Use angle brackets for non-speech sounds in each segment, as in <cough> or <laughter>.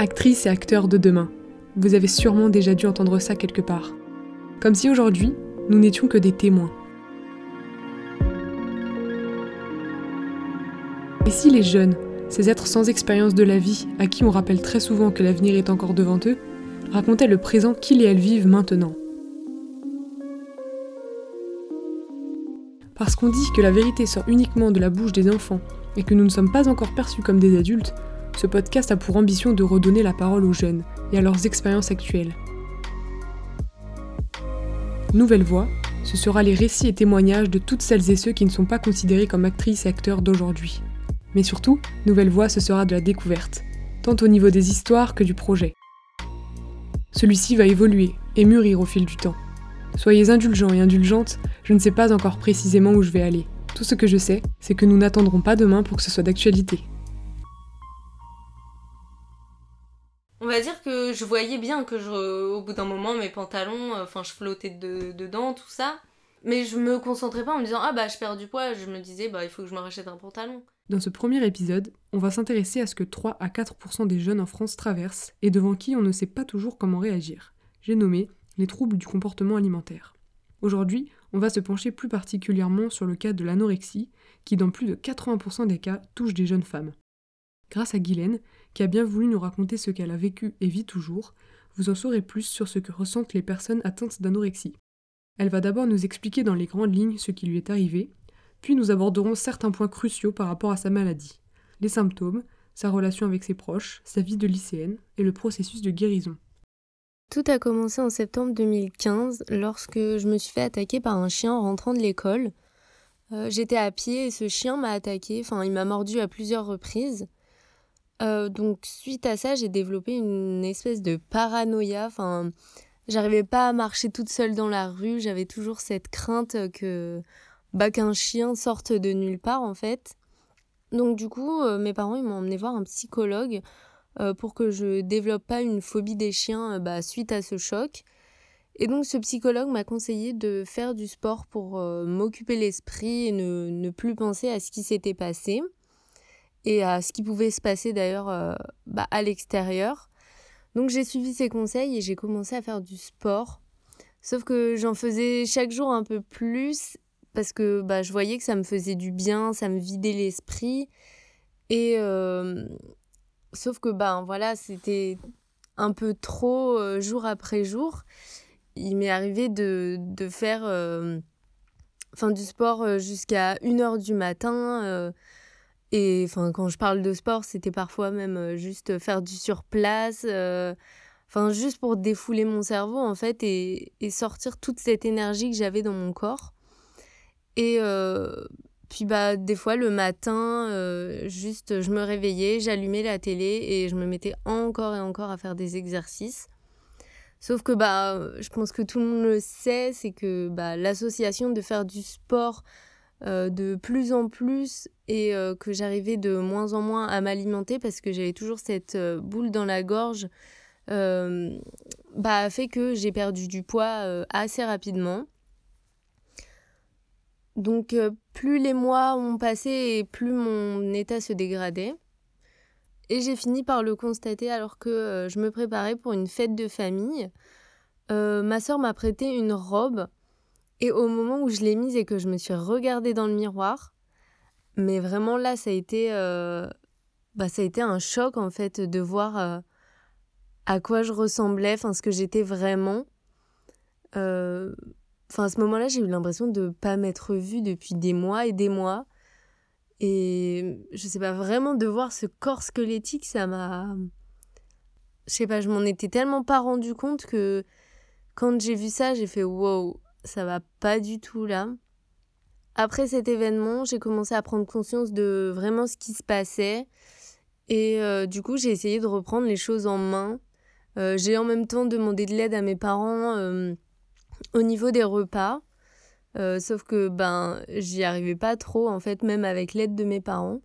Actrice et acteur de demain. Vous avez sûrement déjà dû entendre ça quelque part. Comme si aujourd'hui, nous n'étions que des témoins. Et si les jeunes, ces êtres sans expérience de la vie, à qui on rappelle très souvent que l'avenir est encore devant eux, racontaient le présent qu'ils et elles vivent maintenant? Parce qu'on dit que la vérité sort uniquement de la bouche des enfants et que nous ne sommes pas encore perçus comme des adultes, ce podcast a pour ambition de redonner la parole aux jeunes et à leurs expériences actuelles. Nouvelle Voix, ce sera les récits et témoignages de toutes celles et ceux qui ne sont pas considérés comme actrices et acteurs d'aujourd'hui. Mais surtout, Nouvelle Voix, ce sera de la découverte, tant au niveau des histoires que du projet. Celui-ci va évoluer et mûrir au fil du temps. Soyez indulgents et indulgentes, je ne sais pas encore précisément où je vais aller. Tout ce que je sais, c'est que nous n'attendrons pas demain pour que ce soit d'actualité. On va dire que je voyais bien que je, au bout d'un moment, mes pantalons, euh, enfin, je flottais dedans, tout ça. Mais je me concentrais pas en me disant, ah bah, je perds du poids. Je me disais, bah, il faut que je me rachète un pantalon. Dans ce premier épisode, on va s'intéresser à ce que 3 à 4% des jeunes en France traversent et devant qui on ne sait pas toujours comment réagir. J'ai nommé les troubles du comportement alimentaire. Aujourd'hui, on va se pencher plus particulièrement sur le cas de l'anorexie, qui dans plus de 80% des cas touche des jeunes femmes. Grâce à Guylaine, qui a bien voulu nous raconter ce qu'elle a vécu et vit toujours, vous en saurez plus sur ce que ressentent les personnes atteintes d'anorexie. Elle va d'abord nous expliquer dans les grandes lignes ce qui lui est arrivé, puis nous aborderons certains points cruciaux par rapport à sa maladie, les symptômes, sa relation avec ses proches, sa vie de lycéenne et le processus de guérison. Tout a commencé en septembre 2015 lorsque je me suis fait attaquer par un chien en rentrant de l'école. Euh, j'étais à pied et ce chien m'a attaqué, enfin il m'a mordu à plusieurs reprises. Euh, donc suite à ça, j'ai développé une espèce de paranoïa. Enfin, j'arrivais pas à marcher toute seule dans la rue. J'avais toujours cette crainte que bah, qu'un chien sorte de nulle part en fait. Donc du coup, euh, mes parents ils m'ont emmené voir un psychologue euh, pour que je développe pas une phobie des chiens bah, suite à ce choc. Et donc ce psychologue m'a conseillé de faire du sport pour m'occuper l'esprit et ne, ne, plus penser à ce qui s'était passé et à ce qui pouvait se passer d'ailleurs euh, bah, à l'extérieur. Donc j'ai suivi ses conseils et j'ai commencé à faire du sport. Sauf que j'en faisais chaque jour un peu plus parce que bah, je voyais que ça me faisait du bien, ça me vidait l'esprit. Et euh, sauf que ben voilà, c'était un peu trop euh, jour après jour. Il m'est arrivé de, de faire enfin, du sport jusqu'à 1h du matin et enfin, quand je parle de sport, c'était parfois même euh, juste faire du surplace, euh, enfin, juste pour défouler mon cerveau, en fait, et, et sortir toute cette énergie que j'avais dans mon corps. Et euh, puis, bah, des fois, le matin, juste, je me réveillais, j'allumais la télé et je me mettais encore et encore à faire des exercices. Sauf que, bah, je pense que tout le monde le sait, c'est que bah, l'association de faire du sport euh, de plus en plus et euh, que j'arrivais de moins en moins à m'alimenter parce que j'avais toujours cette euh, boule dans la gorge, bah, fait que j'ai perdu du poids assez rapidement. Donc plus les mois ont passé et plus mon état se dégradait. Et j'ai fini par le constater alors que je me préparais pour une fête de famille. ma soeur m'a prêté une robe et au moment où je l'ai mise et que je me suis regardée dans le miroir, mais vraiment là, ça a été, euh, bah, ça a été un choc en fait de voir euh, à quoi je ressemblais, enfin ce que j'étais vraiment. Euh, enfin à ce moment-là, j'ai eu l'impression de ne pas m'être vue depuis des mois et des mois. Et je sais pas, vraiment de voir ce corps squelettique, ça m'a. Je sais pas, je m'en étais tellement pas rendu compte que quand j'ai vu ça, j'ai fait wow, ça va pas du tout là. Après cet événement, j'ai commencé à prendre conscience de vraiment ce qui se passait. Et euh, du coup, j'ai essayé de reprendre les choses en main. Euh, j'ai en même temps demandé de l'aide à mes parents euh, au niveau des repas. sauf que ben, j'y arrivais pas trop, en fait, même avec l'aide de mes parents.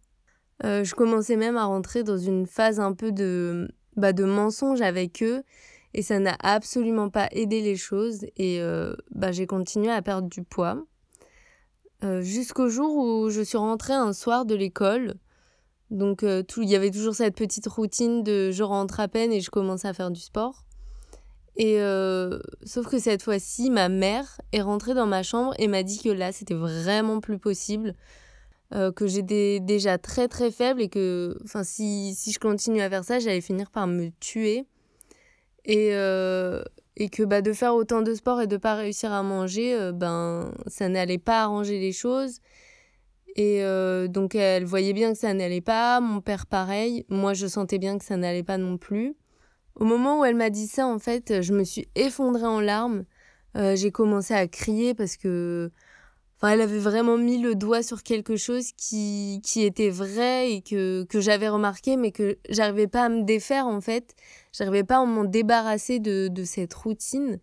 je commençais même à rentrer dans une phase un peu de, bah, de mensonge avec eux et ça n'a absolument pas aidé les choses et euh, bah, j'ai continué à perdre du poids. Euh, jusqu'au jour où je suis rentrée un soir de l'école. Donc il y avait toujours cette petite routine de je rentre à peine et je commence à faire du sport. Et sauf que cette fois-ci, ma mère est rentrée dans ma chambre et m'a dit que là, c'était vraiment plus possible, que j'étais déjà très très faible et que enfin si, si je continue à faire ça, j'allais finir par me tuer. Et, et que bah, de faire autant de sport et de pas réussir à manger, ben ça n'allait pas arranger les choses. Et donc elle voyait bien que ça n'allait pas, mon père pareil, moi je sentais bien que ça n'allait pas non plus. Au moment où elle m'a dit ça, en fait, je me suis effondrée en larmes. Euh, j'ai commencé à crier parce que. Elle avait vraiment mis le doigt sur quelque chose qui, qui était vrai et que, que j'avais remarqué, mais que j'arrivais pas à me défaire, en fait. J'arrivais pas à m'en débarrasser de, de cette routine.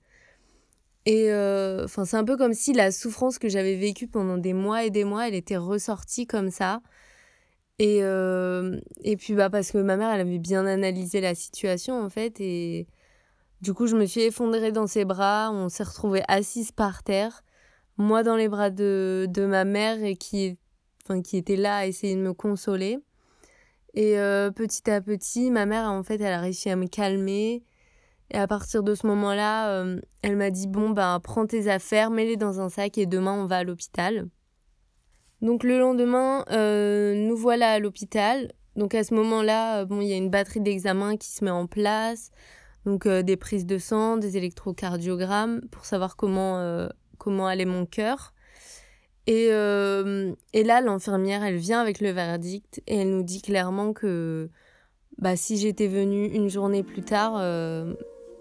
Et euh, c'est un peu comme si la souffrance que j'avais vécue pendant des mois et des mois, elle était ressortie comme ça. Et, euh, et puis, bah, parce que ma mère, elle avait bien analysé la situation, en fait. Et du coup, je me suis effondrée dans ses bras. On s'est retrouvés assises par terre. Moi, dans les bras de, de ma mère, et qui, enfin, qui était là à essayer de me consoler. Et euh, petit à petit, ma mère, en fait, elle a réussi à me calmer. Et à partir de ce moment-là, euh, elle m'a dit Bon, ben, prends tes affaires, mets-les dans un sac et demain, on va à l'hôpital. Donc le lendemain, euh, nous voilà à l'hôpital. Donc à ce moment-là, bon, il y a une batterie d'examens qui se met en place. Donc des prises de sang, des électrocardiogrammes pour savoir comment, comment allait mon cœur. Et, et là, l'infirmière, elle vient avec le verdict et elle nous dit clairement que bah, si j'étais venue une journée plus tard,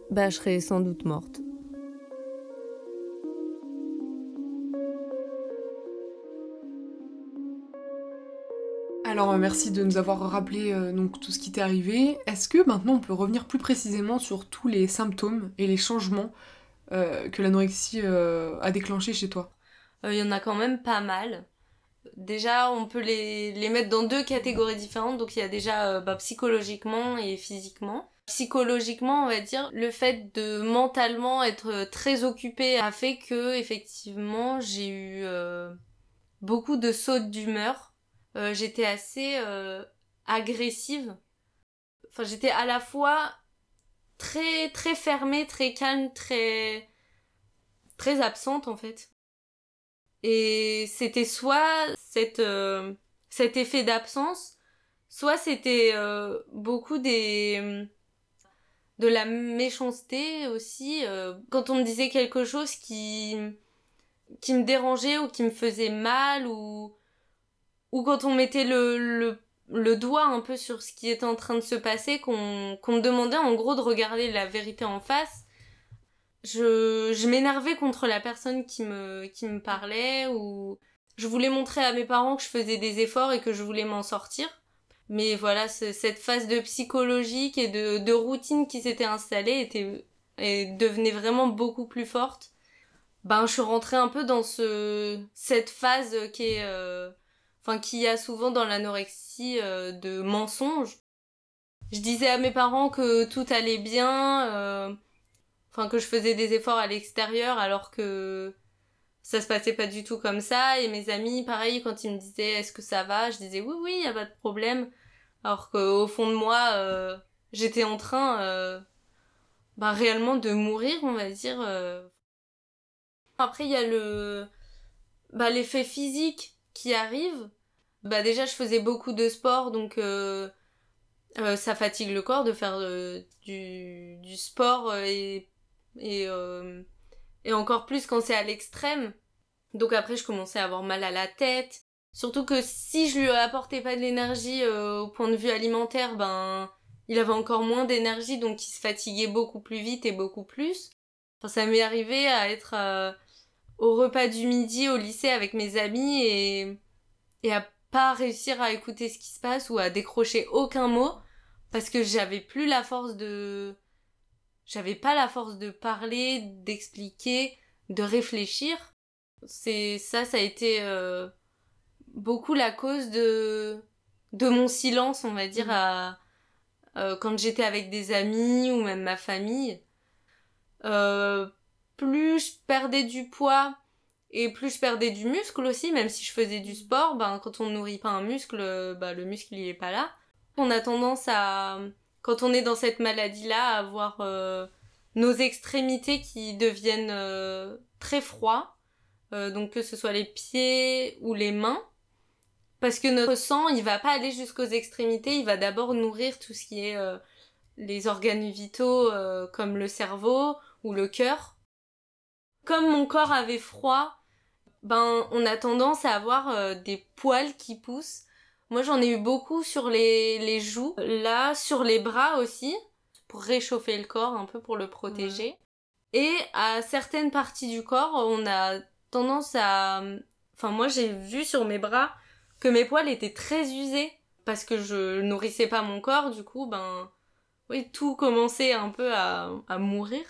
bah, je serais sans doute morte. Alors merci de nous avoir rappelé euh, tout ce qui t'est arrivé. Est-ce que maintenant on peut revenir plus précisément sur tous les symptômes et les changements euh, que l'anorexie euh, a déclenché chez toi? Il y en a quand même pas mal. Déjà, on peut les, les, mettre dans deux catégories différentes. Donc il y a déjà bah, psychologiquement et physiquement. Psychologiquement, on va dire, le fait de mentalement être très occupé a fait que effectivement j'ai eu beaucoup de sautes d'humeur euh, j'étais assez euh, agressive. Enfin, j'étais à la fois très très fermée, très calme, très très absente en fait. Et c'était soit euh, cet effet d'absence, soit c'était beaucoup des de la méchanceté aussi quand on me disait quelque chose qui qui me dérangeait ou qui me faisait mal ou ou quand on mettait le, le, doigt un peu sur ce qui était en train de se passer, qu'on qu'on me demandait en gros de regarder la vérité en face, je, je m'énervais contre la personne qui me, qui me parlait ou je voulais montrer à mes parents que je faisais des efforts et que je voulais m'en sortir. Mais voilà, cette phase de psychologique et de, de routine qui s'était installée était, et devenait vraiment beaucoup plus forte. Ben, je suis rentrée un peu dans ce, cette phase qui est, euh, qu'il y a souvent dans l'anorexie euh, de mensonges. Je disais à mes parents que tout allait bien, euh, que je faisais des efforts à l'extérieur alors que ça se passait pas du tout comme ça et mes amis pareil quand ils me disaient est-ce que ça va, je disais oui oui, y a pas de problème alors qu'au fond de moi euh, j'étais en train bah, réellement de mourir, on va dire. Après il y a le bah l'effet physique qui arrive, bah déjà je faisais beaucoup de sport donc euh, euh, ça fatigue le corps de faire euh, du, sport et encore plus quand c'est à l'extrême. Donc après je commençais à avoir mal à la tête. Surtout que si je lui apportais pas de l'énergie au point de vue alimentaire, ben il avait encore moins d'énergie donc il se fatiguait beaucoup plus vite et beaucoup plus. Enfin, ça m'est arrivé à être au repas du midi au lycée avec mes amis et à pas réussir à écouter ce qui se passe ou à décrocher aucun mot parce que j'avais plus la force de j'avais pas la force de parler, d'expliquer, de réfléchir. C'est ça ça a été euh, beaucoup la cause de de mon silence, on va dire mmh. à euh, quand j'étais avec des amis ou même ma famille. Euh, plus je perdais du poids Et plus je perdais du muscle aussi, même si je faisais du sport, ben, quand on ne nourrit pas un muscle, ben, le muscle il est pas là. On a tendance à, quand on est dans cette maladie-là, à avoir euh, nos extrémités qui deviennent euh, très froids. Euh, donc que ce soit les pieds ou les mains. Parce que notre sang, il va pas aller jusqu'aux extrémités, il va d'abord nourrir tout ce qui est les organes vitaux comme le cerveau ou le cœur. Comme mon corps avait froid, ben on a tendance à avoir des poils qui poussent moi, j'en ai eu beaucoup sur les, les joues, là, sur les bras aussi, pour réchauffer le corps, un peu pour le protéger. Et à certaines parties du corps, on a tendance à... Enfin, moi, j'ai vu sur mes bras que mes poils étaient très usés parce que je nourrissais pas mon corps, du coup, ben... Oui, tout commençait un peu à, à mourir.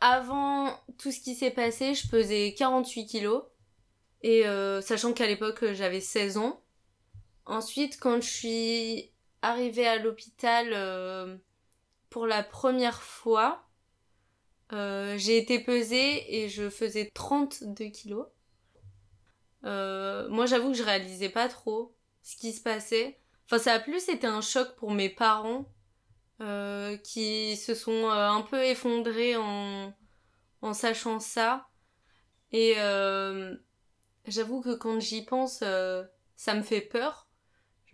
Avant tout ce qui s'est passé, je pesais 48 kilos. Et euh, sachant qu'à l'époque, j'avais 16 ans. Ensuite, quand je suis arrivée à l'hôpital euh, pour la première fois, euh, j'ai été pesée et je faisais 32 kilos. Euh, moi, j'avoue que je réalisais pas trop ce qui se passait. Enfin, ça a plus été un choc pour mes parents qui se sont un peu effondrés en, en sachant ça. Et j'avoue que quand j'y pense, ça me fait peur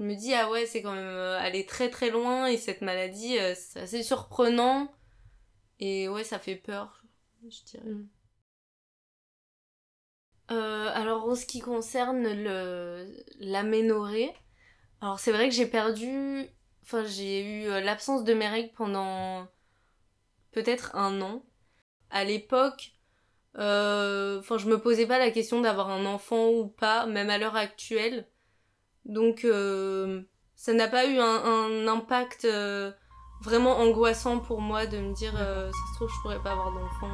je me dis, ah ouais, c'est quand même euh, aller très très loin et cette maladie, euh, c'est assez surprenant. Et ouais, ça fait peur, je dirais. Mm. Euh, alors en ce qui concerne l'aménorrhée, alors c'est vrai que j'ai perdu, enfin j'ai eu l'absence de mes règles pendant peut-être un an. À l'époque, enfin je me posais pas la question d'avoir un enfant ou pas, même à l'heure actuelle. Donc euh, ça n'a pas eu un, impact euh, vraiment angoissant pour moi de me dire euh, ça se trouve je pourrais pas avoir d'enfant.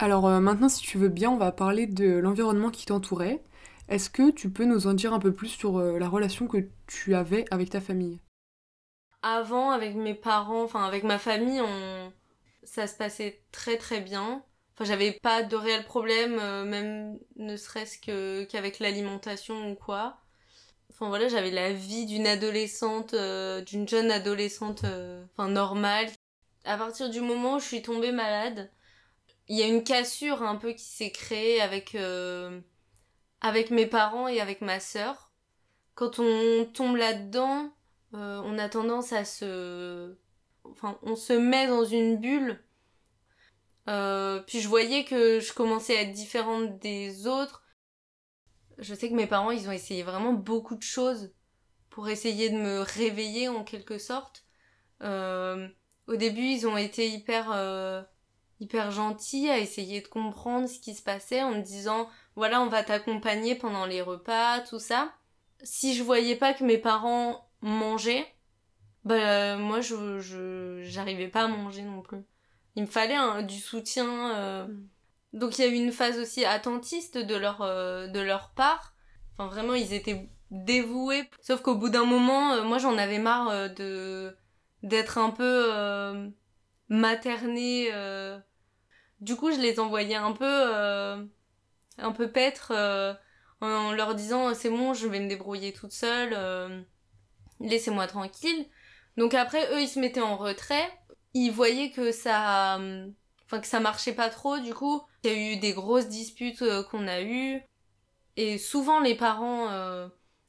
Alors maintenant si tu veux bien on va parler de l'environnement qui t'entourait. Est-ce que tu peux nous en dire un peu plus sur la relation que tu avais avec ta famille? Avant avec mes parents, enfin avec ma famille, on... ça se passait très très bien. Enfin, j'avais pas de réel problème, euh, même ne serait-ce que qu'avec l'alimentation ou quoi. Enfin voilà, j'avais la vie d'une adolescente, euh, d'une jeune adolescente, euh, enfin normale. À partir du moment où je suis tombée malade, il y a une cassure un peu qui s'est créée avec avec mes parents et avec ma sœur. Quand on tombe là-dedans, on a tendance à se, enfin, on se met dans une bulle euh, puis je voyais que je commençais à être différente des autres. Je sais que mes parents, ils ont essayé vraiment beaucoup de choses pour essayer de me réveiller en quelque sorte. Euh, au début, ils ont été hyper, euh, hyper gentils à essayer de comprendre ce qui se passait en me disant voilà, on va t'accompagner pendant les repas, tout ça. Si je voyais pas que mes parents mangeaient, bah moi je j'arrivais pas à manger non plus il me fallait du soutien. Euh. Mm. Donc il y a eu une phase aussi attentiste de leur, euh, de leur part. Enfin vraiment, ils étaient dévoués. Sauf qu'au bout d'un moment, euh, moi j'en avais marre de d'être un peu maternée. Du coup, je les envoyais un peu un peu paître en leur disant c'est bon, je vais me débrouiller toute seule. Laissez-moi tranquille. Donc après, eux, ils se mettaient en retrait ils voyaient que ça enfin que ça marchait pas trop du coup il y a eu des grosses disputes euh, qu'on a eues et souvent les parents euh,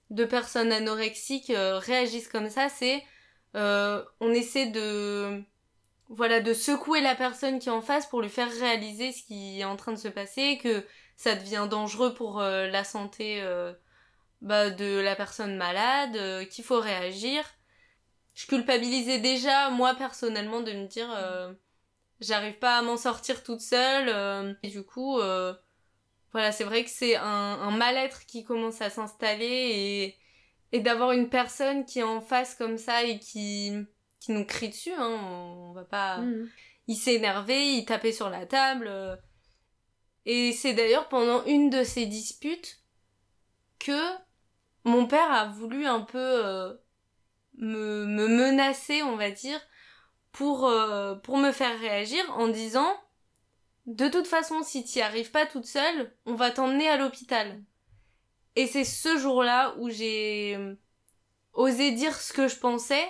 de personnes anorexiques euh, réagissent comme ça c'est on essaie de voilà de secouer la personne qui est en face pour lui faire réaliser ce qui est en train de se passer que ça devient dangereux pour la santé bah, de la personne malade qu'il faut réagir. Je culpabilisais déjà moi personnellement de me dire euh, j'arrive pas à m'en sortir toute seule euh, et du coup euh, voilà c'est vrai que c'est un, mal-être qui commence à s'installer et, et d'avoir une personne qui est en face comme ça et qui qui nous crie dessus hein, on, va pas mmh. il s'est énervé il tapait sur la table et c'est d'ailleurs pendant une de ces disputes que mon père a voulu un peu me, me menacer, on va dire, pour, euh, pour me faire réagir en disant de toute façon, si tu n'y arrives pas toute seule, on va t'emmener à l'hôpital. Et c'est ce jour-là où j'ai euh, osé dire ce que je pensais.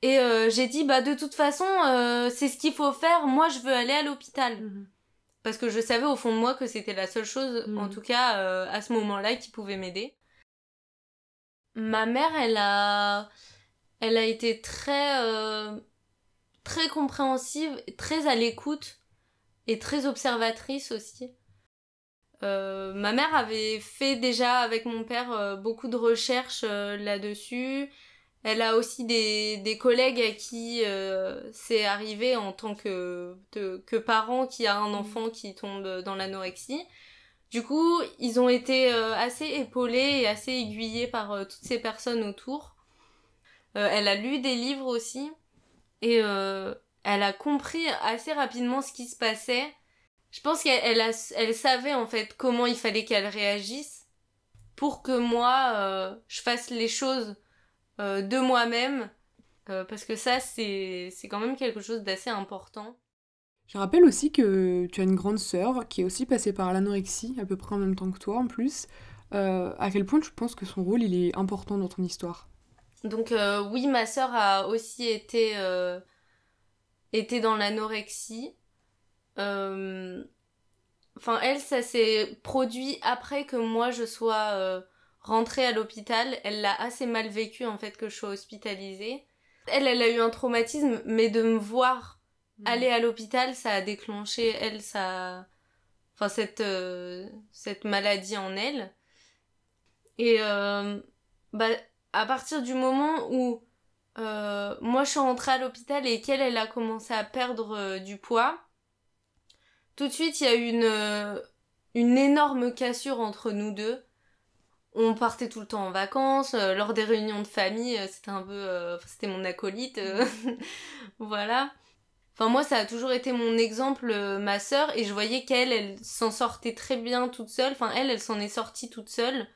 Et euh, j'ai dit, bah de toute façon, c'est ce qu'il faut faire, moi je veux aller à l'hôpital. Mhm. Parce que je savais au fond de moi que c'était la seule chose, en tout cas à ce moment-là, qui pouvait m'aider. Ma mère, elle a, elle a été très, euh, très compréhensive, très à l'écoute et très observatrice aussi. Euh, ma mère avait fait déjà avec mon père euh, beaucoup de recherches euh, là-dessus. Elle a aussi des, des collègues à qui euh, c'est arrivé en tant que, de- que parent qui a un enfant qui tombe dans l'anorexie. Du coup, ils ont été euh, assez épaulés et assez aiguillés par euh, toutes ces personnes autour. Elle a lu des livres aussi et elle a compris assez rapidement ce qui se passait. Je pense qu'elle elle a- elle savait en fait comment il fallait qu'elle réagisse pour que moi je fasse les choses euh, de moi-même Euh, parce que ça c'est c'est quand même quelque chose d'assez important. Je rappelle aussi que tu as une grande sœur qui est aussi passée par l'anorexie, à peu près en même temps que toi en plus. Euh, à quel point tu penses que son rôle il est important dans ton histoire? Donc oui, ma sœur a aussi été, été dans l'anorexie. Enfin, elle, ça s'est produit après que moi je sois rentrée à l'hôpital. Elle l'a assez mal vécu en fait que je sois hospitalisée. Elle, elle a eu un traumatisme, mais de me voir aller à l'hôpital, ça a déclenché, elle, ça... Enfin, cette, euh, cette maladie en elle. Et euh, bah, à partir du moment où euh, moi je suis rentrée à l'hôpital et qu'elle, elle a commencé à perdre euh, du poids, tout de suite il y a eu une, euh, une énorme cassure entre nous deux. On partait tout le temps en vacances, euh, lors des réunions de famille, euh, c'était un peu... euh, c'était mon acolyte, <laughs> voilà. Enfin, moi, ça a toujours été mon exemple, ma sœur, et je voyais qu'elle, elle s'en sortait très bien toute seule. Enfin, elle, elle s'en est sortie toute seule.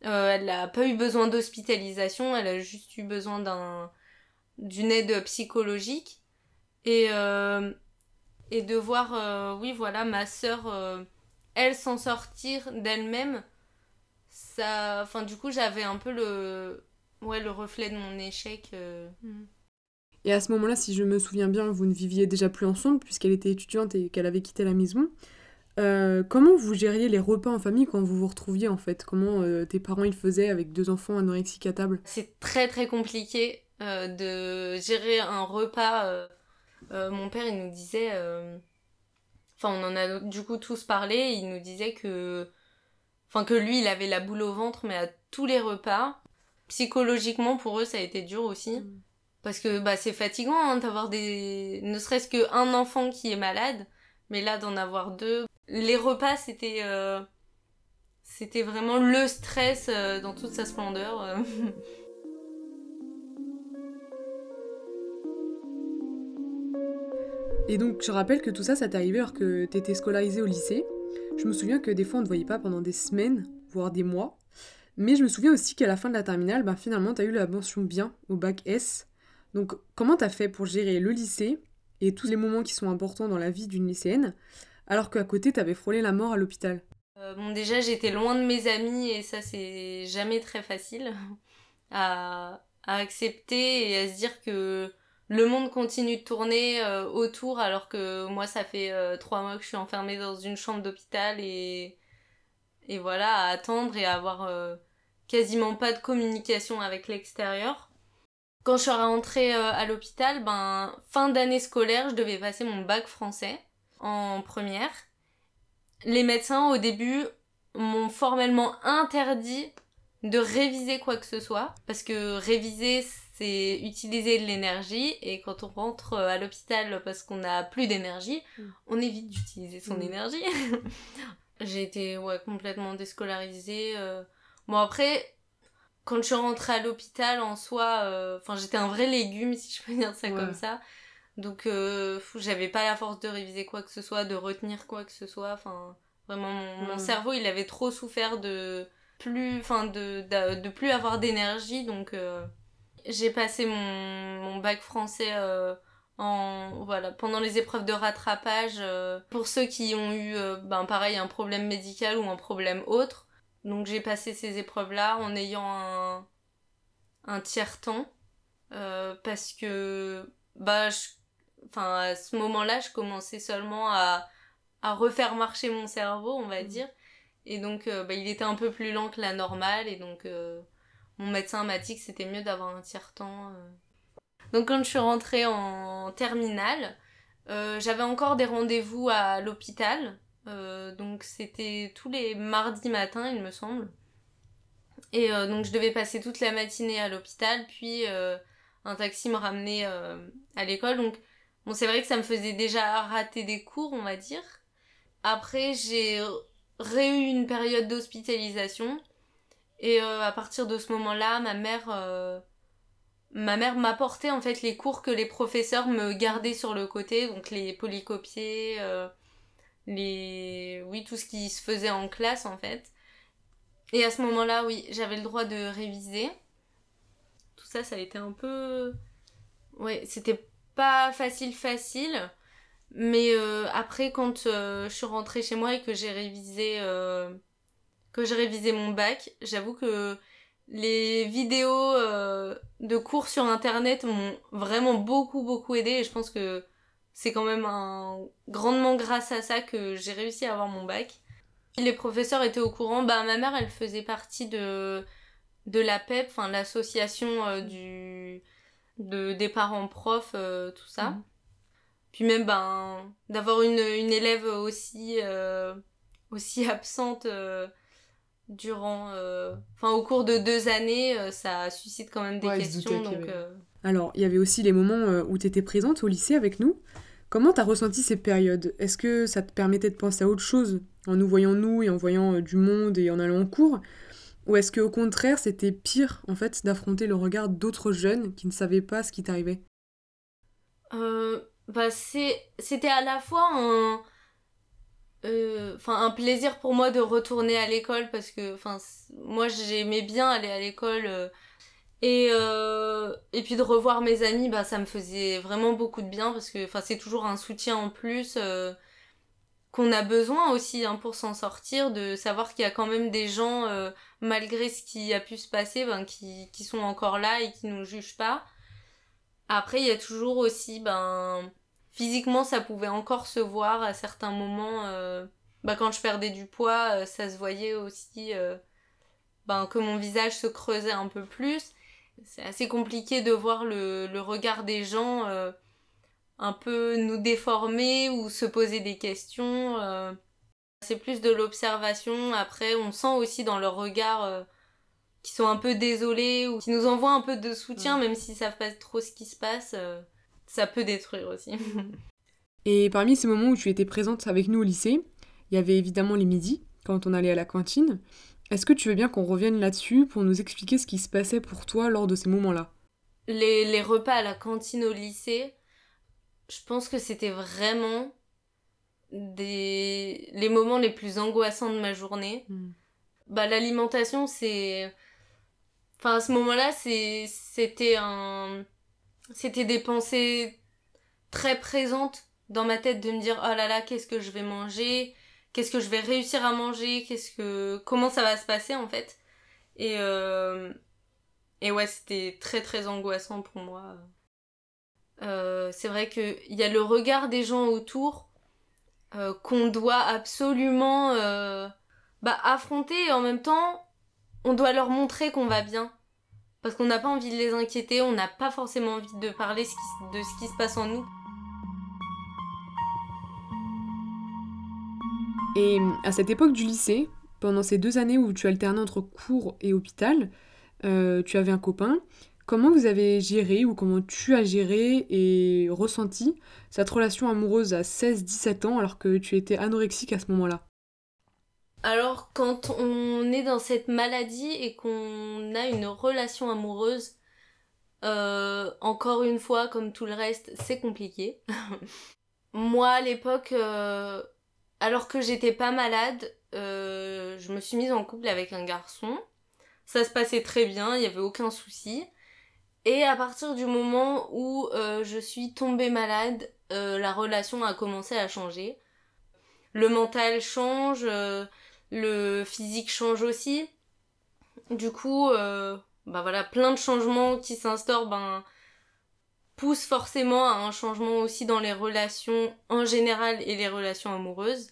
Elle n'a pas eu besoin d'hospitalisation, elle a juste eu besoin d'un d'une aide psychologique. Et, et de voir, oui, voilà, ma sœur, elle s'en sortir d'elle-même, ça. Enfin, du coup, j'avais un peu le. Ouais, le reflet de mon échec. euh. Et à ce moment-là, si je me souviens bien, vous ne viviez déjà plus ensemble puisqu'elle était étudiante et qu'elle avait quitté la maison. Euh, comment vous gériez les repas en famille quand vous vous retrouviez en fait? Comment euh, tes parents ils faisaient avec deux enfants anorexiques à table? C'est très très compliqué de gérer un repas. mon père, il nous disait. Enfin, on en a du coup tous parlé. Il nous disait que. Enfin, que lui, il avait la boule au ventre, mais à tous les repas. Psychologiquement, pour eux, ça a été dur aussi. Mm. Parce que bah, c'est fatigant hein, d'avoir des. Ne serait-ce qu'un enfant qui est malade, mais là, d'en avoir deux. Les repas, c'était. euh, C'était vraiment le stress euh, dans toute sa splendeur. euh. Et donc, je rappelle que tout ça, ça t'est arrivé alors que t'étais scolarisée au lycée. Je me souviens que des fois, on ne voyait pas pendant des semaines, voire des mois. Mais je me souviens aussi qu'à la fin de la terminale, bah, finalement, t'as eu la mention bien au bac S. Donc, comment t'as fait pour gérer le lycée et tous les moments qui sont importants dans la vie d'une lycéenne, alors qu'à côté, t'avais frôlé la mort à l'hôpital? Euh, bon, déjà, j'étais loin de mes amis et ça, c'est jamais très facile à accepter et à se dire que le monde continue de tourner euh, autour alors que moi, ça fait euh, trois mois que je suis enfermée dans une chambre d'hôpital et, et voilà, à attendre et à avoir euh, quasiment pas de communication avec l'extérieur. Quand je suis rentrée à l'hôpital, ben, fin d'année scolaire, je devais passer mon bac français en première les médecins au début m'ont formellement interdit de réviser quoi que ce soit parce que réviser c'est utiliser de l'énergie et quand on rentre à l'hôpital parce qu'on n'a plus d'énergie, Mm. on évite d'utiliser son Mm. énergie. <laughs> J'ai été ouais, complètement déscolarisée. euh. Bon après, quand je suis rentrée à l'hôpital en soi, euh, enfin j'étais un vrai légume si je peux dire ça Ouais. comme ça. Donc euh, j'avais pas la force de réviser quoi que ce soit, de retenir quoi que ce soit. Enfin vraiment mon, mon Ouais. cerveau il avait trop souffert de plus, enfin de, de, de plus avoir d'énergie donc. Euh, j'ai passé mon, mon, bac français en, voilà, pendant les épreuves de rattrapage pour ceux qui ont eu, ben, pareil, un problème médical ou un problème autre. Donc j'ai passé ces épreuves-là en ayant un, un tiers-temps parce que bah, enfin, à ce moment-là, je commençais seulement à, à refaire marcher mon cerveau, on va mmh. dire. Et donc, euh, bah, il était un peu plus lent que la normale. Et donc, euh, mon médecin m'a dit que c'était mieux d'avoir un tiers-temps. Euh. Donc, quand je suis rentrée en terminale, j'avais encore des rendez-vous à l'hôpital. donc, c'était tous les mardis matins, il me semble. Et donc, je devais passer toute la matinée à l'hôpital. Puis, un taxi me ramenait à l'école. Donc, bon, c'est vrai que ça me faisait déjà rater des cours, on va dire. Après, j'ai réu une période d'hospitalisation. Et euh, à partir de ce moment-là, ma mère, euh, ma mère m'apportait en fait les cours que les professeurs me gardaient sur le côté, donc les polycopiés, euh, les, oui, tout ce qui se faisait en classe en fait. Et à ce moment-là, oui, j'avais le droit de réviser. Tout ça, ça a été un peu, ouais, c'était pas facile facile. Mais après, quand je suis rentrée chez moi et que j'ai révisé, que j'ai révisé mon bac, j'avoue que les vidéos de cours sur internet m'ont vraiment beaucoup beaucoup aidé et je pense que c'est quand même un... grandement grâce à ça que j'ai réussi à avoir mon bac. Les professeurs étaient au courant, bah ma mère elle faisait partie de de la PEP, enfin l'association du de des parents profs tout ça. Mhm. Puis même, ben, d'avoir une, une élève aussi, euh, aussi absente euh, durant. Euh, enfin, au cours de deux années, ça suscite quand même des questions. Donc, Alors, il y avait aussi les moments où tu étais présente au lycée avec nous. Comment t'as ressenti ces périodes? Est-ce que ça te permettait de penser à autre chose en nous voyant nous et en voyant du monde et en allant en cours? Ou est-ce qu'au contraire, c'était pire en fait d'affronter le regard d'autres jeunes qui ne savaient pas ce qui t'arrivait? Euh, bah c'était à la fois un euh, enfin un plaisir pour moi de retourner à l'école parce que enfin moi j'aimais bien aller à l'école euh, et euh, et puis de revoir mes amis bah ça me faisait vraiment beaucoup de bien parce que enfin c'est toujours un soutien en plus qu'on a besoin aussi hein, pour s'en sortir de savoir qu'il y a quand même des gens malgré ce qui a pu se passer ben, qui, qui sont encore là et qui nous jugent pas. Après, il y a toujours aussi, ben, physiquement, ça pouvait encore se voir à certains moments. Euh, bah, quand je perdais du poids, euh, ça se voyait aussi ben, que mon visage se creusait un peu plus. C'est assez compliqué de voir le, le regard des gens un peu nous déformer ou se poser des questions. c'est plus de l'observation. Après, on sent aussi dans leur regard qui sont un peu désolés ou qui nous envoient un peu de soutien, même s'ils savent pas trop ce qui se passe, euh, ça peut détruire aussi. <laughs> Et parmi ces moments où tu étais présente avec nous au lycée, il y avait évidemment les midis, quand on allait à la cantine. Est-ce que tu veux bien qu'on revienne là-dessus pour nous expliquer ce qui se passait pour toi lors de ces moments-là? Les, les, repas à la cantine au lycée, je pense que c'était vraiment des... les moments les plus angoissants de ma journée. Hmm. Bah, l'alimentation, c'est Enfin, à ce moment-là, c'était un. C'était des pensées très présentes dans ma tête de me dire oh là là, qu'est-ce que je vais manger? Qu'est-ce que je vais réussir à manger? Qu'est-ce que. Comment ça va se passer en fait? Et. Euh, et ouais, c'était très très angoissant pour moi. Euh, c'est vrai qu'il y a le regard des gens autour euh, qu'on doit absolument bah, affronter et en même temps on doit leur montrer qu'on va bien. Parce qu'on n'a pas envie de les inquiéter, on n'a pas forcément envie de parler de ce qui se passe en nous. Et à cette époque du lycée, pendant ces deux années où tu alternais entre cours et hôpital, euh, tu avais un copain. Comment vous avez géré ou comment tu as géré et ressenti cette relation amoureuse à 16-17 ans alors que tu étais anorexique à ce moment-là? Alors, quand on est dans cette maladie et qu'on a une relation amoureuse, euh, encore une fois, comme tout le reste, c'est compliqué. <laughs> Moi, à l'époque, euh, alors que j'étais pas malade, euh, je me suis mise en couple avec un garçon. Ça se passait très bien, il n'y avait aucun souci. Et à partir du moment où je suis tombée malade, la relation a commencé à changer. Le mental change, le physique change aussi. Du coup, bah voilà, plein de changements qui s'instaurent, ben, poussent forcément à un changement aussi dans les relations en général et les relations amoureuses.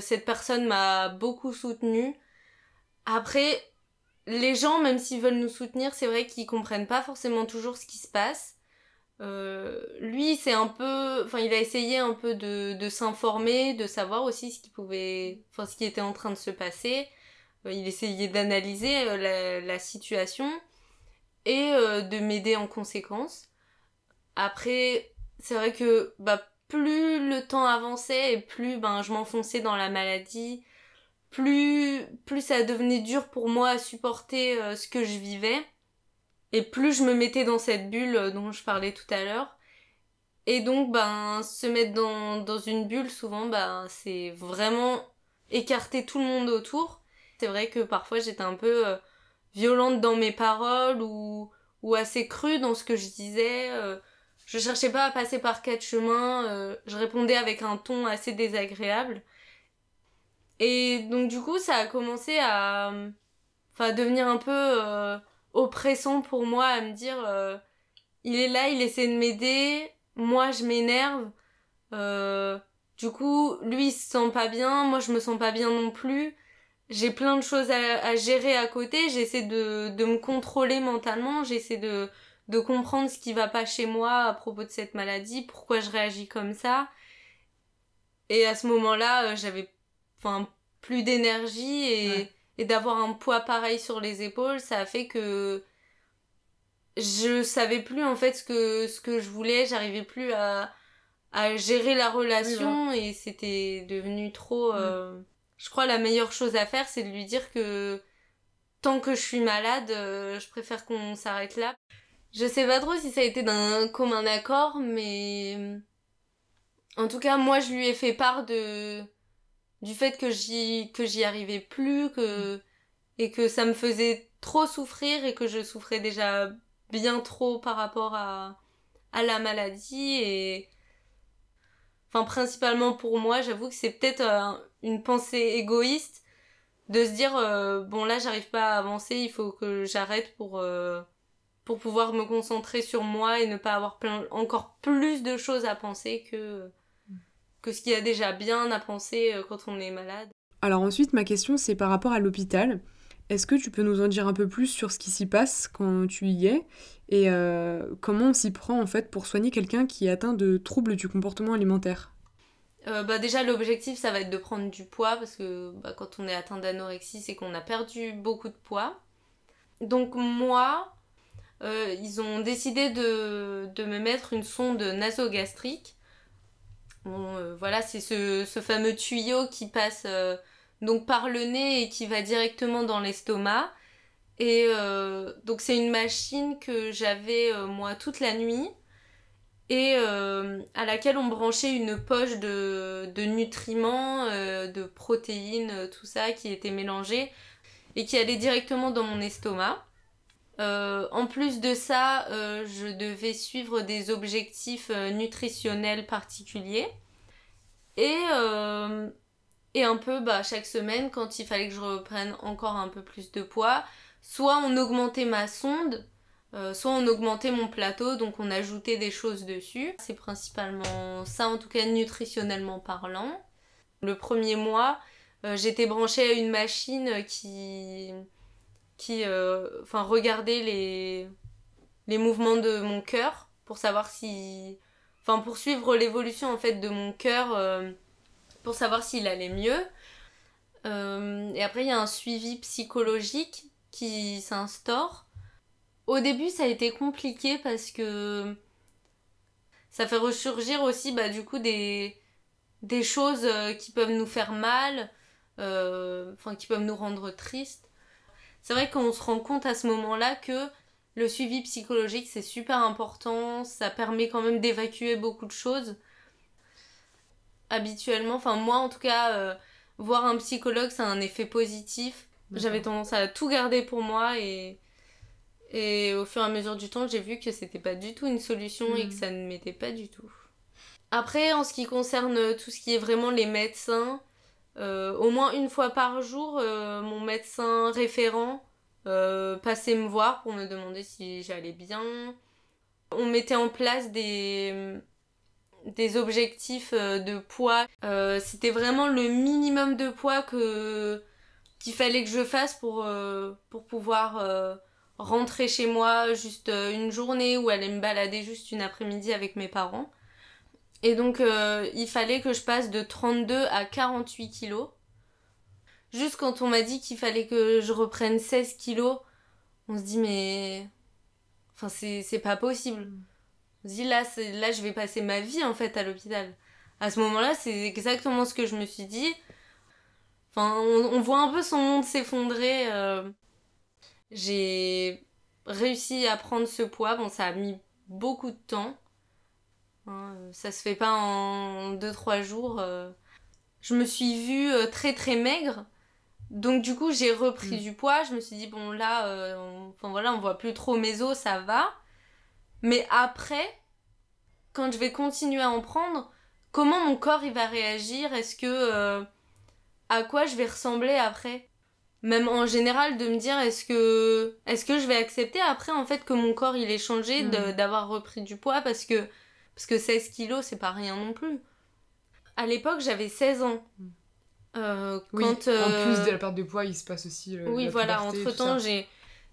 cette personne m'a beaucoup soutenue. Après, les gens, même s'ils veulent nous soutenir, c'est vrai qu'ils comprennent pas forcément toujours ce qui se passe. Euh, lui, c'est un peu, enfin, il a essayé un peu de, s'informer, de savoir aussi ce qui pouvait, enfin, ce qui était en train de se passer. Euh, il essayait d'analyser euh, la, situation et de m'aider en conséquence. Après, c'est vrai que bah, plus le temps avançait et plus ben, je m'enfonçais dans la maladie, plus, plus ça devenait dur pour moi à supporter ce que je vivais. Et plus je me mettais dans cette bulle euh, dont je parlais tout à l'heure. Et donc, ben, se mettre dans, une bulle, souvent, ben, c'est vraiment écarter tout le monde autour. C'est vrai que parfois j'étais un peu euh, violente dans mes paroles ou, ou assez crue dans ce que je disais. je cherchais pas à passer par quatre chemins. je répondais avec un ton assez désagréable. Et donc du coup, ça a commencé à, enfin, devenir un peu euh, oppressant pour moi, à me dire, euh, il est là, il essaie de m'aider, moi je m'énerve. Euh, du coup, lui il se sent pas bien, moi je me sens pas bien non plus. J'ai plein de choses à, gérer à côté, j'essaie de, de me contrôler mentalement, j'essaie de, de comprendre ce qui va pas chez moi à propos de cette maladie, pourquoi je réagis comme ça. Et à ce moment-là, j'avais enfin plus d'énergie et, et d'avoir un poids pareil sur les épaules, ça a fait que je savais plus en fait ce que, ce que je voulais, j'arrivais plus à, à gérer la relation et c'était devenu trop... Euh, je crois la meilleure chose à faire, c'est de lui dire que tant que je suis malade, euh, je préfère qu'on s'arrête là. Je sais pas trop si ça a été d'un commun accord, mais en tout cas, moi, je lui ai fait part de du fait que j'y que j'y arrivais plus que et que ça me faisait trop souffrir et que je souffrais déjà bien trop par rapport à à la maladie et enfin principalement pour moi j'avoue que c'est peut-être euh, une pensée égoïste de se dire euh, bon là j'arrive pas à avancer il faut que j'arrête pour euh, pour pouvoir me concentrer sur moi et ne pas avoir plein, encore plus de choses à penser que que ce qu'il y a déjà bien à penser euh, quand on est malade. Alors ensuite, ma question, c'est par rapport à l'hôpital. Est-ce que tu peux nous en dire un peu plus sur ce qui s'y passe quand tu y es et euh, comment on s'y prend en fait pour soigner quelqu'un qui est atteint de troubles du comportement alimentaire? Euh, bah déjà l'objectif ça va être de prendre du poids parce que bah, quand on est atteint d'anorexie c'est qu'on a perdu beaucoup de poids. Donc moi ils ont décidé de, de, me mettre une sonde nasogastrique Euh, voilà, c'est ce, fameux tuyau qui passe euh, donc par le nez et qui va directement dans l'estomac. Et euh, donc c'est une machine que j'avais moi toute la nuit et à laquelle on branchait une poche de, de nutriments, de protéines, tout ça qui était mélangé et qui allait directement dans mon estomac. En plus de ça, je devais suivre des objectifs nutritionnels particuliers. Et, euh, un peu, bah, chaque semaine, quand il fallait que je reprenne encore un peu plus de poids, soit on augmentait ma sonde, euh, soit on augmentait mon plateau, donc on ajoutait des choses dessus. C'est principalement ça, en tout cas nutritionnellement parlant. Le premier mois, euh, j'étais branchée à une machine qui, qui enfin, regardait les, les mouvements de mon cœur pour savoir si enfin pour suivre l'évolution en fait de mon cœur euh, pour savoir s'il allait mieux. Euh, et après il y a un suivi psychologique qui s'instaure. Au début ça a été compliqué parce que ça fait ressurgir aussi bah du coup des des choses euh, qui peuvent nous faire mal qui peuvent nous rendre tristes c'est vrai qu'on se rend compte à ce moment là que le suivi psychologique, c'est super important. Ça permet quand même d'évacuer beaucoup de choses. Habituellement, enfin moi en tout cas, euh, voir un psychologue, ça a un effet positif. J'avais tendance à tout garder pour moi et, Et au fur et à mesure du temps, j'ai vu que c'était pas du tout une solution et que Mm. ça ne m'était pas du tout. Après, en ce qui concerne tout ce qui est vraiment les médecins, au moins une fois par jour, euh, mon médecin référent euh, passait me voir pour me demander si j'allais bien. On mettait en place des, objectifs euh, de poids. Euh, C'était vraiment le minimum de poids que qu'il fallait que je fasse pour, euh, pouvoir euh, rentrer chez moi juste euh, une journée ou aller me balader juste une après-midi avec mes parents. Et donc, euh, il fallait que je passe de 32 à 48 kilos. Juste quand on m'a dit qu'il fallait que je reprenne 16 kilos, on se dit, mais. Enfin, c'est pas possible. On se dit, là, là, je vais passer ma vie en fait à l'hôpital. À ce moment-là, c'est exactement ce que je me suis dit. Enfin, on, on voit un peu son monde s'effondrer. euh. J'ai réussi à prendre ce poids. Bon, ça a mis beaucoup de temps. Hein, euh, ça se fait pas en 2-3 jours. euh. Je me suis vue euh, très très maigre. Donc du coup, j'ai repris Mm. du poids. Je me suis dit, bon là, euh, on... enfin voilà, on voit plus trop mes os, ça va. Mais après, quand je vais continuer à en prendre, comment mon corps il va réagir? Est-ce que... euh, à quoi je vais ressembler après? Même en général, de me dire, est-ce que, est-ce que je vais accepter après en fait que mon corps il ait changé, Mm. d'avoir repris du poids? Parce que, parce que 16 kilos, c'est pas rien non plus. À l'époque, j'avais 16 ans. Mm. Euh, Oui, quand, en euh, plus de la perte de poids, il se passe aussi le, oui, la voilà, puberté, entre tout temps, ça. j'ai.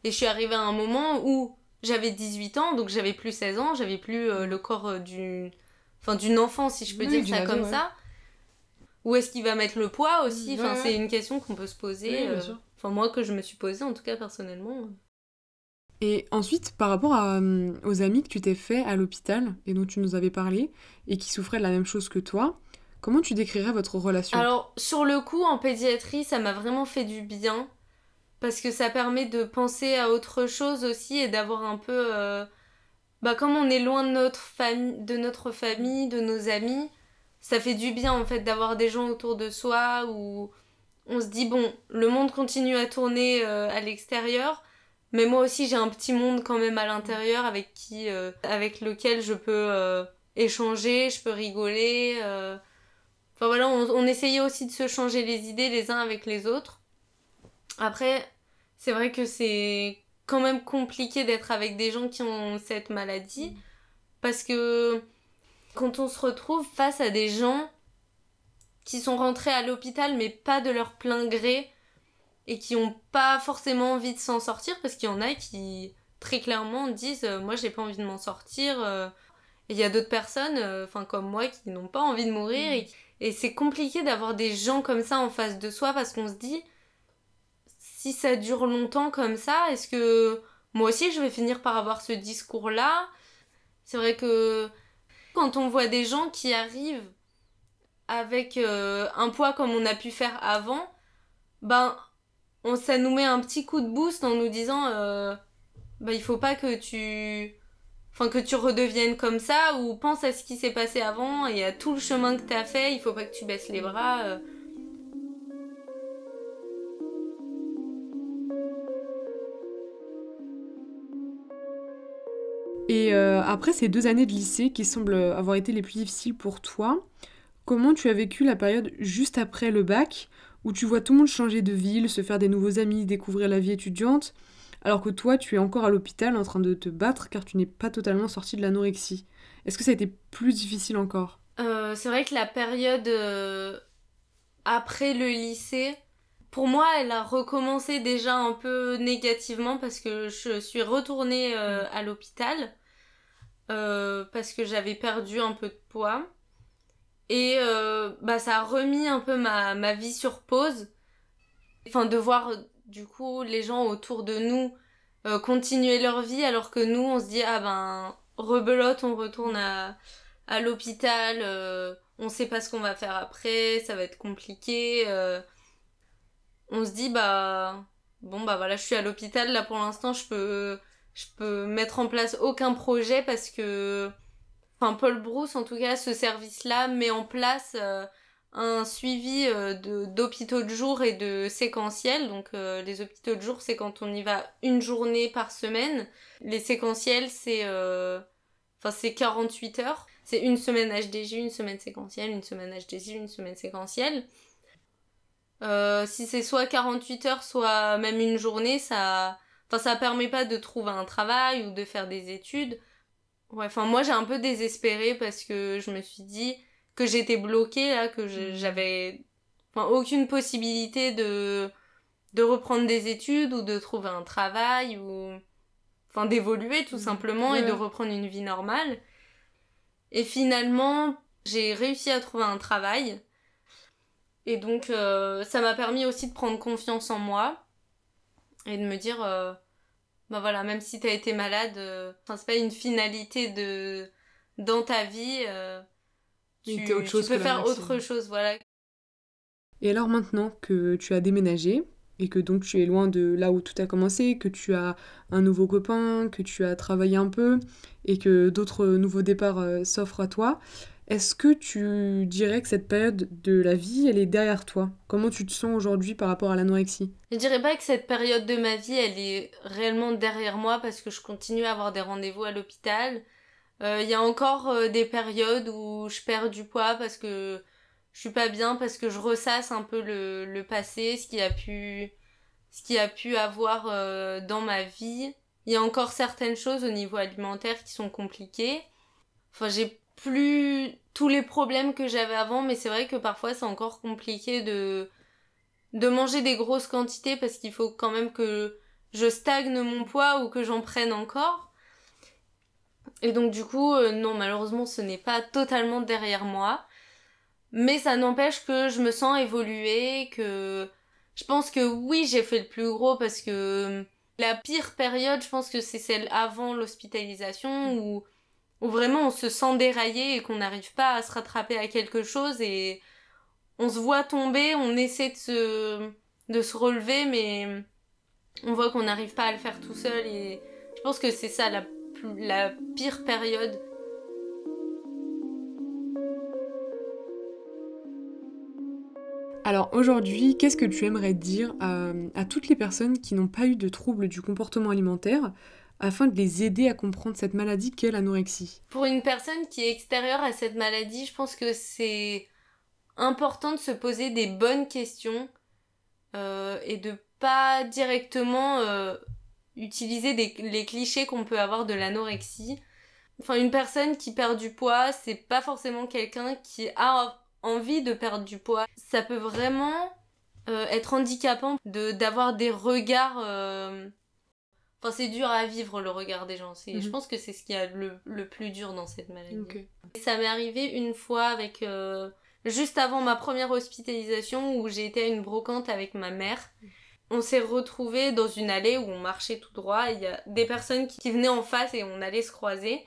Et je suis arrivée à un moment où j'avais 18 ans, donc j'avais plus 16 ans, j'avais plus euh, le corps euh, d'une. Enfin, d'une enfant, si je peux Oui, dire ça ado, comme ouais. ça. Où est-ce qu'il va mettre le poids aussi? Enfin, ouais, c'est une question qu'on peut se poser. Oui, bien euh, sûr. Enfin, moi, que je me suis posée, en tout cas, personnellement. Et ensuite, par rapport euh, aux amis que tu t'es fait à l'hôpital et dont tu nous avais parlé et qui souffraient de la même chose que toi, comment tu décrirais votre relation? Alors, sur le coup, en pédiatrie, ça m'a vraiment fait du bien. Parce que ça permet de penser à autre chose aussi et d'avoir un peu. euh, Bah, comme on est loin de notre, famille, de notre famille, de nos amis, ça fait du bien en fait d'avoir des gens autour de soi où on se dit, bon, le monde continue à tourner euh, à l'extérieur. Mais moi aussi, j'ai un petit monde quand même à l'intérieur avec qui, euh, avec lequel je peux euh, échanger, je peux rigoler. euh, Enfin voilà, on, on essayait aussi de se changer les idées les uns avec les autres. Après, c'est vrai que c'est quand même compliqué d'être avec des gens qui ont cette maladie. Parce que quand on se retrouve face à des gens qui sont rentrés à l'hôpital mais pas de leur plein gré et qui ont pas forcément envie de s'en sortir parce qu'il y en a qui très clairement disent euh, moi j'ai pas envie de m'en sortir euh. et il y a d'autres personnes euh, enfin comme moi qui n'ont pas envie de mourir et, et c'est compliqué d'avoir des gens comme ça en face de soi parce qu'on se dit si ça dure longtemps comme ça est-ce que moi aussi je vais finir par avoir ce discours là c'est vrai que quand on voit des gens qui arrivent avec euh, un poids comme on a pu faire avant, ben on, ça nous met un petit coup de boost en nous disant euh, ben, il faut pas que tu enfin que tu redeviennes comme ça ou pense à ce qui s'est passé avant et à tout le chemin que tu as fait, il faut pas que tu baisses les bras. euh. Et euh, après ces deux années de lycée qui semblent avoir été les plus difficiles pour toi, comment tu as vécu la période juste après le bac, où tu vois tout le monde changer de ville, se faire des nouveaux amis, découvrir la vie étudiante, alors que toi tu es encore à l'hôpital en train de te battre car tu n'es pas totalement sorti de l'anorexie. Est-ce que ça a été plus difficile encore? Euh, c'est vrai que la période euh, après le lycée, pour moi, elle a recommencé déjà un peu négativement parce que je suis retournée euh, à l'hôpital parce que j'avais perdu un peu de poids. Et euh, bah, ça a remis un peu ma, ma vie sur pause. Enfin, de voir euh, du coup les gens autour de nous euh, continuer leur vie alors que nous, on se dit, ah ben, rebelote, on retourne à, l'hôpital, on sait pas ce qu'on va faire après, ça va être compliqué. on se dit bah bon bah voilà, je suis à l'hôpital là pour l'instant, je peux mettre en place aucun projet parce que enfin Paul Brousse en tout cas ce service là met en place euh, un suivi euh, d'hôpitaux de, jour et de séquentiels. Donc euh, les hôpitaux de jour, c'est quand on y va une journée par semaine. Les séquentiels, c'est c'est 48 heures. C'est une semaine HDJ, une semaine séquentielle, une semaine HDJ, une semaine séquentielle. si c'est soit 48 heures, soit même une journée, ça enfin ça permet pas de trouver un travail ou de faire des études. Ouais, enfin moi j'ai un peu désespéré parce que je me suis dit que j'étais bloquée là, que mm. j'avais enfin, aucune possibilité de de reprendre des études ou de trouver un travail ou enfin d'évoluer tout mm. simplement et de reprendre une vie normale. Et finalement, j'ai réussi à trouver un travail. Et donc euh, ça m'a permis aussi de prendre confiance en moi et de me dire euh, bah voilà, même si t'as été malade, euh, c'est pas une finalité de dans ta vie tu, peux faire autre chose, voilà. Et alors maintenant que tu as déménagé et que donc tu es loin de là où tout a commencé, que tu as un nouveau copain, que tu as travaillé un peu et que d'autres nouveaux départs euh, s'offrent à toi, est-ce que tu dirais que cette période de la vie, elle est derrière toi? Comment tu te sens aujourd'hui par rapport à l'anorexie? Je dirais pas que cette période de ma vie, elle est réellement derrière moi parce que je continue à avoir des rendez-vous à l'hôpital. Il euh, y a encore euh, des périodes où je perds du poids parce que je suis pas bien, parce que je ressasse un peu le, le passé, ce qui a pu, ce qui a pu avoir euh, dans ma vie. Il y a encore certaines choses au niveau alimentaire qui sont compliquées. Enfin, j'ai plus tous les problèmes que j'avais avant, mais c'est vrai que parfois c'est encore compliqué de, de manger des grosses quantités parce qu'il faut quand même que je stagne mon poids ou que j'en prenne encore. Et donc du coup, euh, non, malheureusement, ce n'est pas totalement derrière moi. Mais ça n'empêche que je me sens évoluer, que je pense que oui, j'ai fait le plus gros parce que la pire période, je pense que c'est celle avant l'hospitalisation où, où vraiment on se sent déraillé et qu'on n'arrive pas à se rattraper à quelque chose et on se voit tomber, on essaie de se, de se relever, mais on voit qu'on n'arrive pas à le faire tout seul et je pense que c'est ça la la pire période. Alors aujourd'hui, qu'est-ce que tu aimerais dire à, toutes les personnes qui n'ont pas eu de troubles du comportement alimentaire afin de les aider à comprendre cette maladie qu'est l'anorexie Pour une personne qui est extérieure à cette maladie, je pense que c'est important de se poser des bonnes questions euh, et de pas directement euh, utiliser les clichés qu'on peut avoir de l'anorexie. Enfin, une personne qui perd du poids, c'est pas forcément quelqu'un qui a envie de perdre du poids. Ça peut vraiment euh, être handicapant d'avoir des regards. Enfin, c'est dur à vivre le regard des gens. Je mhm. pense que c'est ce qui est le, le, plus dur dans cette maladie. Ça m'est arrivé une fois avec. Euh, juste avant ma première hospitalisation où j'ai été à une brocante avec ma mère on s'est retrouvés dans une allée où on marchait tout droit. Il y a des personnes qui, venaient en face et on allait se croiser.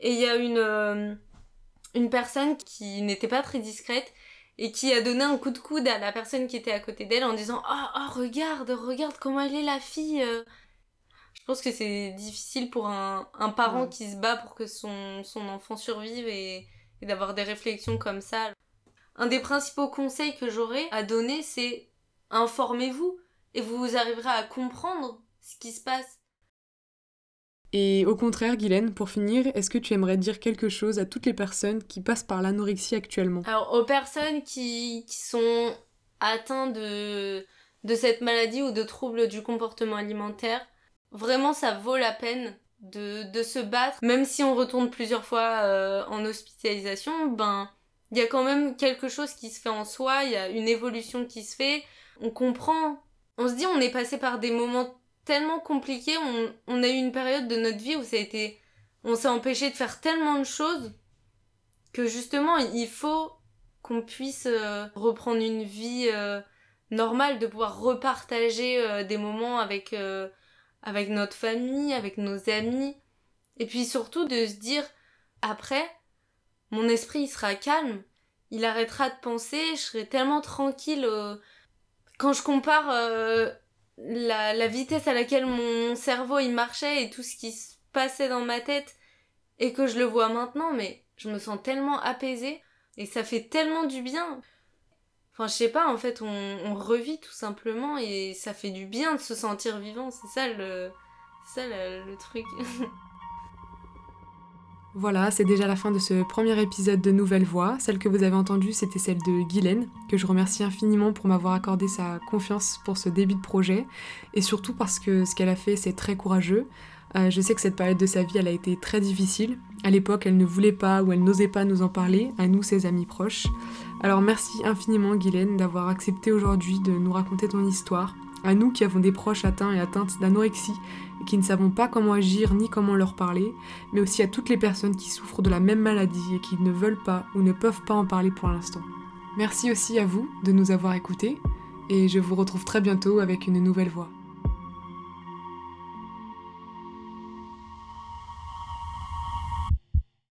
Et il y a une, euh, une personne qui n'était pas très discrète et qui a donné un coup de coude à la personne qui était à côté d'elle en disant Oh, oh regarde, regarde comment elle est la fille euh. Je pense que c'est difficile pour un, parent qui se bat pour que son, enfant survive et, et d'avoir des réflexions comme ça. Un des principaux conseils que j'aurais à donner, c'est informez-vous et vous arriverez à comprendre ce qui se passe. Et au contraire, Guylaine, pour finir, est-ce que tu aimerais dire quelque chose à toutes les personnes qui passent par l'anorexie actuellement? Alors, aux personnes qui, qui sont atteintes de, de cette maladie ou de troubles du comportement alimentaire, vraiment ça vaut la peine de, de se battre. Même si on retourne plusieurs fois euh, en hospitalisation, ben, il y a quand même quelque chose qui se fait en soi, il y a une évolution qui se fait. On comprend on se dit on est passé par des moments tellement compliqués, on, a eu une période de notre vie où ça a été on s'est empêché de faire tellement de choses que justement il faut qu'on puisse euh, reprendre une vie euh, normale, de pouvoir repartager euh, des moments avec, avec notre famille, avec nos amis. Et puis surtout de se dire, après, mon esprit il sera calme, il arrêtera de penser, je serai tellement tranquille quand je compare euh, la, vitesse à laquelle mon cerveau il marchait et tout ce qui se passait dans ma tête et que je le vois maintenant, mais je me sens tellement apaisée et ça fait tellement du bien. Je sais pas, en fait, on, revit tout simplement et ça fait du bien de se sentir vivant. C'est ça le, ça le truc. <laughs> Voilà, c'est déjà la fin de ce premier épisode de Nouvelle Voix. Celle que vous avez entendue, c'était celle de Guylaine, que je remercie infiniment pour m'avoir accordé sa confiance pour ce début de projet, et surtout parce que ce qu'elle a fait, c'est très courageux. Euh, je sais que cette période de sa vie, elle a été très difficile. À l'époque, elle ne voulait pas ou elle n'osait pas nous en parler, à nous, ses amis proches. Alors merci infiniment, Guylaine, d'avoir accepté aujourd'hui de nous raconter ton histoire, à nous qui avons des proches atteints et atteintes d'anorexie et qui ne savons pas comment agir ni comment leur parler, mais aussi à toutes les personnes qui souffrent de la même maladie et qui ne veulent pas ou ne peuvent pas en parler pour l'instant. Merci aussi à vous de nous avoir écoutés et je vous retrouve très bientôt avec une nouvelle voix.